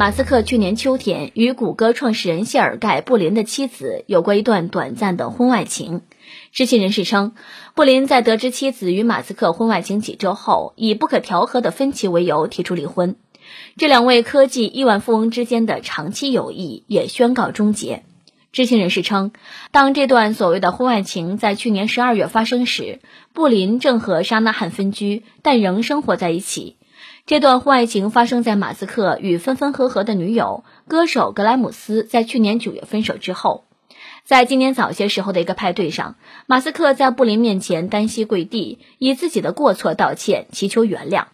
马斯克去年秋天与谷歌创始人谢尔盖·布林的妻子有过一段短暂的婚外情。知情人士称，布林在得知妻子与马斯克婚外情几周后，以不可调和的分歧为由提出离婚。这两位科技亿万富翁之间的长期友谊也宣告终结。知情人士称，当这段所谓的婚外情在去年十二月发生时，布林正和沙纳汉分居，但仍生活在一起。这段婚外情发生在马斯克与分分合合的女友歌手格莱姆斯在去年九月分手之后。在今年早些时候的一个派对上，马斯克在布林面前单膝跪地，以自己的过错道歉，祈求原谅。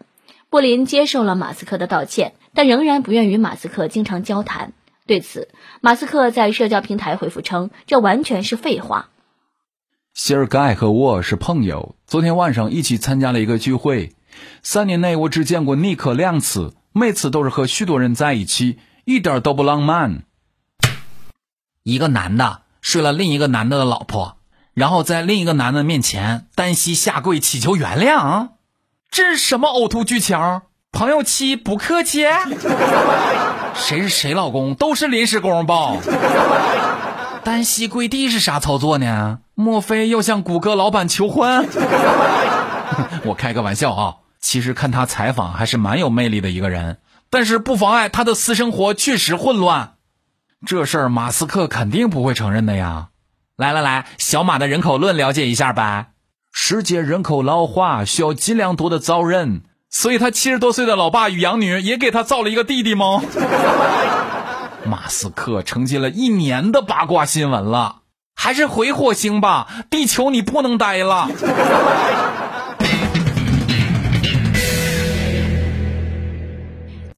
布林接受了马斯克的道歉，但仍然不愿与马斯克经常交谈。对此，马斯克在社交平台回复称：“这完全是废话。”谢尔盖和我是朋友，昨天晚上一起参加了一个聚会。三年内我只见过尼克两次，每次都是和许多人在一起，一点都不浪漫。一个男的睡了另一个男的的老婆，然后在另一个男的面前单膝下跪祈求原谅，这是什么呕吐剧情？朋友妻不客气。谁是谁老公都是临时工吧？单膝跪地是啥操作呢？莫非要向谷歌老板求婚？我开个玩笑啊！其实看他采访还是蛮有魅力的一个人，但是不妨碍他的私生活确实混乱。这事儿马斯克肯定不会承认的呀！来来来，小马的人口论了解一下呗。世界人口老化需要尽量多的造人。所以他七十多岁的老爸与养女也给他造了一个弟弟吗？马斯克承接了一年的八卦新闻了，还是回火星吧，地球你不能待了。